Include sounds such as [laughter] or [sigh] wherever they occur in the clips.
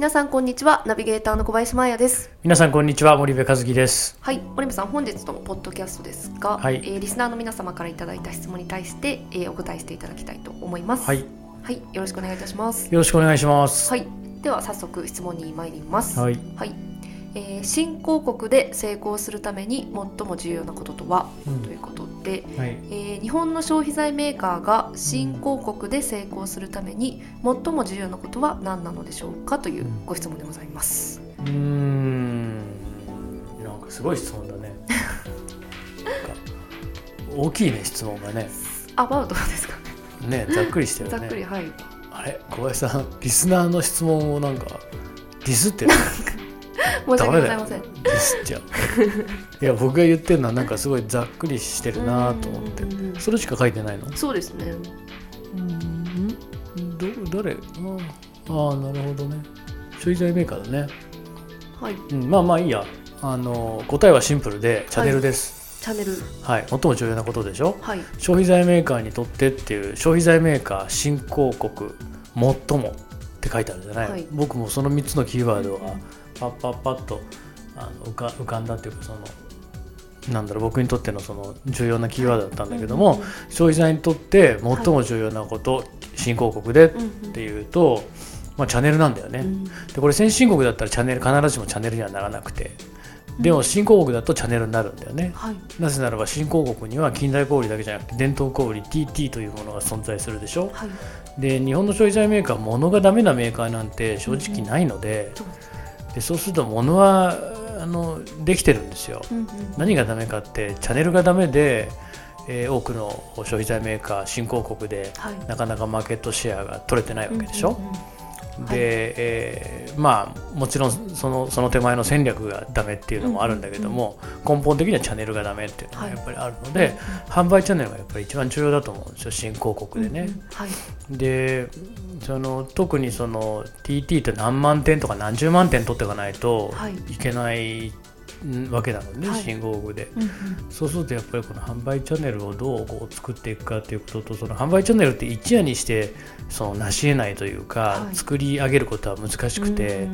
皆さんこんにちはナビゲーターの小林真彩です。皆さんこんにちは森部和樹です。はい森部さん本日のポッドキャストですが、はい。えーリスナーの皆様からいただいた質問に対して、えーお答えしていただきたいと思います。はい。よはいよろしくお願いいたします。ろしくお願いします。はい。では早速質問に参ります。はい。はい。えー新興国で成功するために最も重要なこととは、うん。ということで、はい。えー日本の消費財メーカーが新興国で成功するために最も重要なことは何なのでしょうかというご質問でございます。うーん。なんかすごい質問だね。大きいね質問がね。アバウトですかね。ねざっくりしてるざねっくりはい。あれ小林さんリスナーの質問をなんかディスってる申し訳ございません。ディスっちゃういや僕が言ってるのはなんかすごいざっくりしてるなと思って。うんそれしか書いてないの？そうですね。うんど誰？ああなるほどね。消費財メーカーだね。はい。うん、まあまあいいや。あの答えはシンプルでチャンネルです、チャンネル。はい。最も重要なことでしょ？はい。消費財メーカーにとってっていう消費財メーカー新興国最もって書いてあるじゃない、はい。僕もその3つのキーワードがうんパッパッパッとあの浮か浮かんだっていうかそのなんだろう僕にとってのその重要なキーワードだったんだけども、消費財にとって最も重要なこと、新興国でっていうと、まあ、チャンネルなんだよね、うん。でこれ先進国だったらチャンネル必ずしもチャンネルにはならなくてでも新興国だとチャンネルになるんだよね。はい。なぜならば新興国には近代小売だけじゃなくて伝統小売 TT というものが存在するでしょ。はい。で日本の消費財メーカー物がダメなメーカーなんて正直ないので,、そうでそうすると物はあのできてるんですよ。うんうん。何がダメかってチャンネルがダメで、えー多くの消費財メーカー新興国ではい。なかなかマーケットシェアが取れてないわけでしょ、うんうんうんで、えーまあもちろんそのその手前の戦略がダメっていうのもあるんだけども、根本的にはチャンネルがダメっていうのがやっぱりあるので、販売チャンネルがやっぱり一番重要だと思うんですよ新興国でね。でその特にその TT って何万点とか何十万点取っていかないとはい。いけないんわけなのね、はい。新興国で。うんうん。そうするとやっぱりこの販売チャンネルをどうこう作っていくかということとその販売チャンネルって一夜にしてその成し得ないというか、はい。作り上げることは難しくて、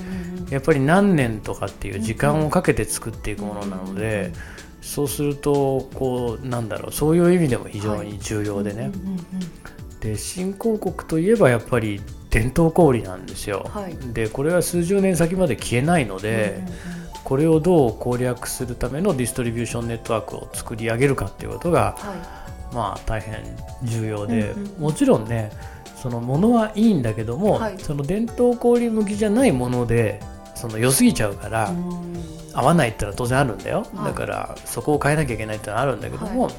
やっぱり何年とかっていう時間をかけて作っていくものなので、そうするとこうなんだろうそういう意味でも非常に重要でね、で新興国といえばやっぱり伝統小売なんですよ、はい。でこれは数十年先まで消えないので、うんうんうんこれをどう攻略するためのディストリビューションネットワークを作り上げるかっていうことがはまあ大変重要で、うんうんうん。もちろんねそのものはいいんだけども、はい。その伝統小売向きじゃないものでその良すぎちゃうから、い。うん。合わないってのは当然あるんだよ、はい。だからそこを変えなきゃいけないってのはあるんだけども、は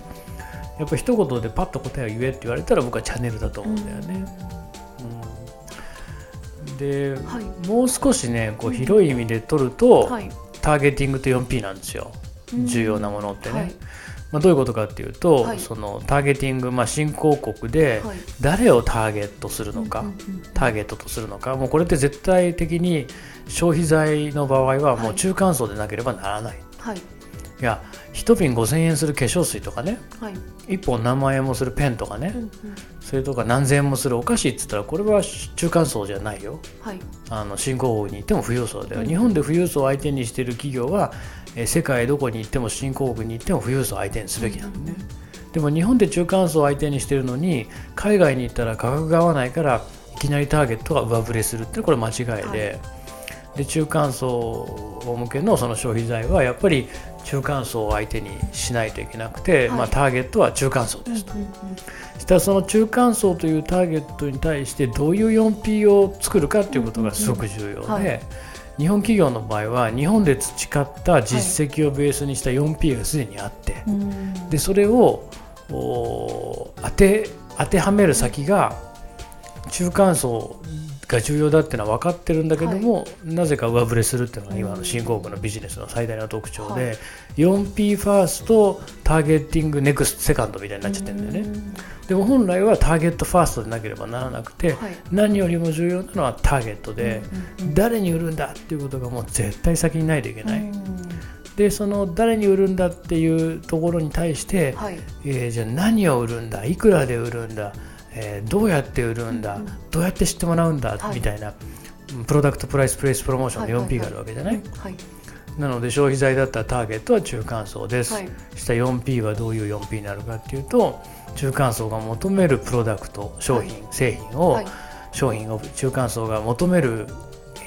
やっぱ一言でパッと答えを言えって言われたら僕はチャンネルだと思うんだよね。うんで、はい。もう少しねこう広い意味で取ると、はい。ターゲティングと 4P なんですよ。重要なものってね。はい。まあ、どういうことかっていうと、はい。そのターゲティング、まあ、新興国ではい。誰をターゲットするのか、うんうんうんターゲットとするのかもうこれって絶対的に消費財の場合はもう中間層でなければならない、はい。いや1瓶5000円する化粧水とかね。はい。1本何万円もするペンとかね、うんうん。それとか何千円もするお菓子っつったらこれは中間層じゃないよ。はい。あの新興国に行っても富裕層だよ、うん。日本で富裕層を相手にしている企業は、えー世界どこに行っても新興国に行っても富裕層を相手にすべきなんだね、でも日本で中間層を相手にしているのに海外に行ったら価格が合わないからいきなりターゲットが上振れするってこれ間違いで,、で中間層向けのその消費財はやっぱり中間層を相手にしないといけなくて、はい。まあ、ターゲットは中間層ですと。うんうんそしたらその中間層というターゲットに対してどういう 4P を作るかということがすごく重要で、うんうん。はい。日本企業の場合は日本で培った実績をベースにした 4P がすでにあって、うん。でそれをお当て当てはめる先が中間層が重要だっていうのは分かってるんだけども、なぜか上振れするっていうのが今の新興国のビジネスの最大の特徴で、はい。4P ファーストターゲッティングネクストセカンドみたいになっちゃってるんだよね。でも本来はターゲットファーストでなければならなくて、はい。何よりも重要なのはターゲットで、誰に売るんだっていうことがもう絶対先にないといけない、うん。でその誰に売るんだっていうところに対して、はいえーじゃあ何を売るんだいくらで売るんだ、えーどうやって売るんだ、どうやって知ってもらうんだ、はい。みたいなうんプロダクトプライスプレイスプロモーションの 4P があるわけじゃない,、はい。なので消費財だったらターゲットは中間層です、はい。した 4P はどういう 4P になるかっていうと中間層が求めるプロダクト商品、製品を、はい。商品を中間層が求める、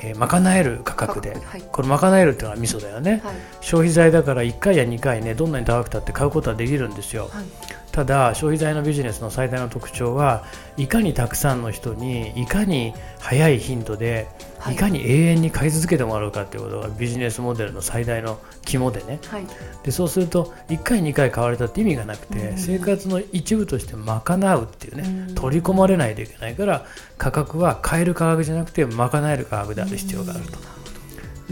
えー賄える価格で、はい。これ賄えるっていうのはミソだよね、はい。消費財だから1回や2回ねどんなに高くたって買うことはできるんですよ。はいただ消費財のビジネスの最大の特徴はいかにたくさんの人にいかに早い頻度ではい。いかに永遠に買い続けてもらうかっていうことがビジネスモデルの最大の肝でね。はい。でそうすると1回2回買われたって意味がなくて、うん。生活の一部として賄うっていうね、うん。取り込まれないといけないから価格は買える価格じゃなくて賄える価格である必要があると。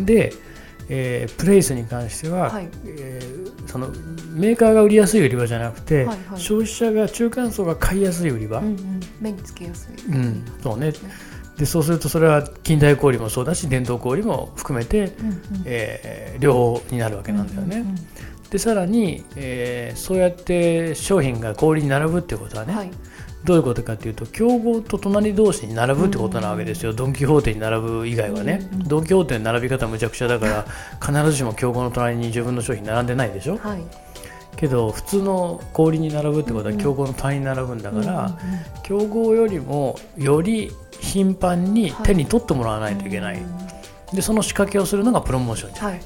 で、えープレイスに関しては、はい。えーそのメーカーが売りやすい売り場じゃなくて、はいはい。消費者が中間層が買いやすい売り場、うんうん。目につけやすい。うん。そうね。でそうするとそれは近代小売もそうだし伝統小売も含めて、うんうん。えー両方になるわけなんだよね。うんうんでさらに、えーそうやって商品が小売に並ぶってことはね、はいどういうことかというと競合と隣同士に並ぶってことなわけですよ、ドン・キホーテに並ぶ以外はね、ドン・キホーテの並び方むちゃくちゃだから [laughs] 必ずしも競合の隣に自分の商品並んでないでしょ。はい。けど普通の小売に並ぶってことは競合の隣に並ぶんだから、競合よりもより頻繁に手に取ってもらわないといけない、でその仕掛けをするのがプロモーションじゃん。はい。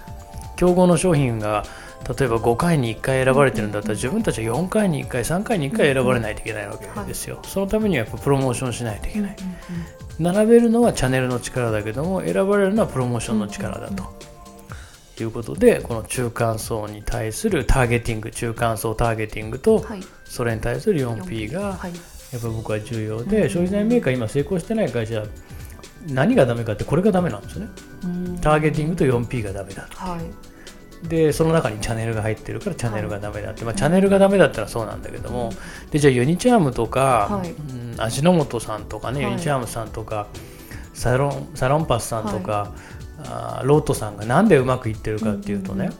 競合の商品が例えば5回に1回選ばれてるんだったら自分たちは4回に1回3回に1回選ばれないといけないわけですよ、そのためにはやっぱプロモーションしないといけない、並べるのはチャンネルの力だけども選ばれるのはプロモーションの力だと、いうことでこの中間層に対するターゲティング中間層ターゲティングとはい。それに対する 4P がはい。やっぱ僕は重要で消費財メーカー今成功してない会社は何がダメかってこれがダメなんですよね。うん。ターゲティングと 4P がダメだと。はいでその中にチャンネルが入ってるからチャンネルがダメだって、まあ、チャンネルがダメだったらそうなんだけども、でじゃあユニチャームとか、はい。うん味の素さんとかね、はい。ユニチャームさんとかサロンサロンパスさんとか、あーロートさんがなんでうまくいってるかっていうとね、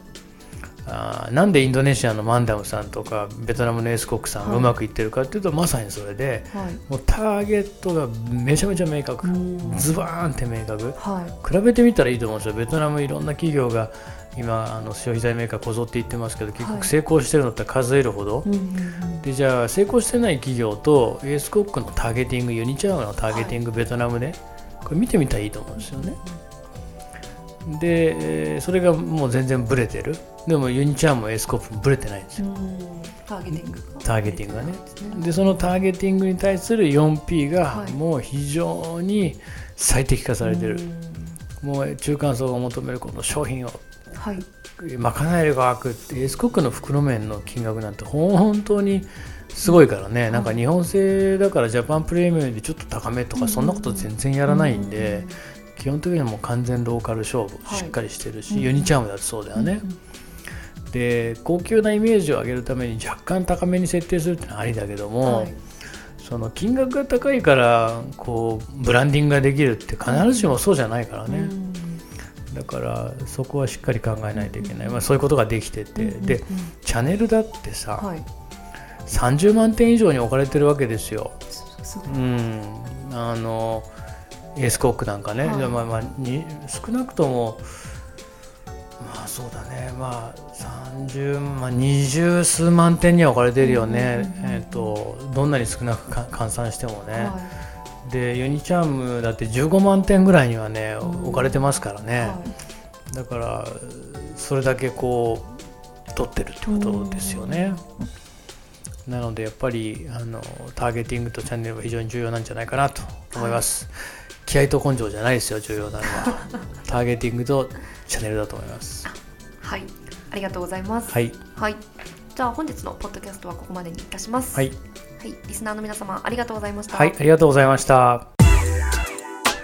あーなんでインドネシアのマンダムさんとかベトナムのエースコックさんがうまくいってるかっていうと、まさにそれではい。もうターゲットがめちゃめちゃ明確、うん。ズバーンって明確。はい。比べてみたらいいと思うんですよ。ベトナムいろんな企業が今あの消費財メーカーこぞって言ってますけど結はい。局成功してるのって数えるほど、うんうんうんでじゃあ成功してない企業とエースコックのターゲティングユニチャームのターゲティング、ベトナムでこれ見てみたらいいと思うんですよね。でえーそれがもう全然ブレてる。でもユニチャームもエースコックもブレてないんですよ。うんターゲティングが。ターゲティングがね。でそのターゲティングに対する 4P がはい。もう非常に最適化されてる、もう中間層が求めるこの商品をはい。賄える価格ってエースコックの袋麺の金額なんて本当にすごいからね、なんか日本製だからジャパンプレミアムでちょっと高めとかそんなこと全然やらないんで、基本的にはもう完全ローカル勝負はい。しっかりしてるし、うん。ユニチャームだってそうだよね、で高級なイメージを上げるために若干高めに設定するってのはありだけども、はい。その金額が高いからこうブランディングができるって必ずしもそうじゃないからね、うんだからそこはしっかり考えないといけない、まあ、そういうことができてて、うんでチャンネルだってさ、はい。30万点以上に置かれてるわけですよ。うん、あのエースコックなんかね、はい。でまあまあ、に少なくともまあそうだね。まあ30まあ二十数万点には置かれてるよね、えっとどんなに少なくか換算してもね、はでユニチャームだって15万点ぐらいにはねうん置かれてますからいね、はだからそれだけこう取ってるってことですよね。なのでやっぱりあのターゲティングとチャンネルは非常に重要なんじゃないかなと思います。気合と根性じゃないですよ重要なのは。[laughs] ターゲティングとチャンネルだと思います。いはい。ありがとうございます。はい。はいじゃあ本日のポッドキャストはここまでにいたします。はい。はい。リスナーの皆様ありがとうございました。はいありがとうございました。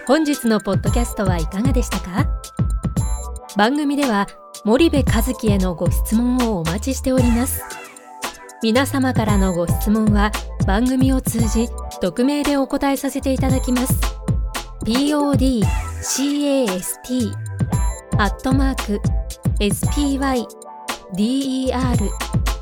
本日のポッドキャストはいかがでしたか？番組では森部和樹へのご質問をお待ちしております。皆様からのご質問は番組を通じ匿名でお答えさせていただきます。podcast アットマーク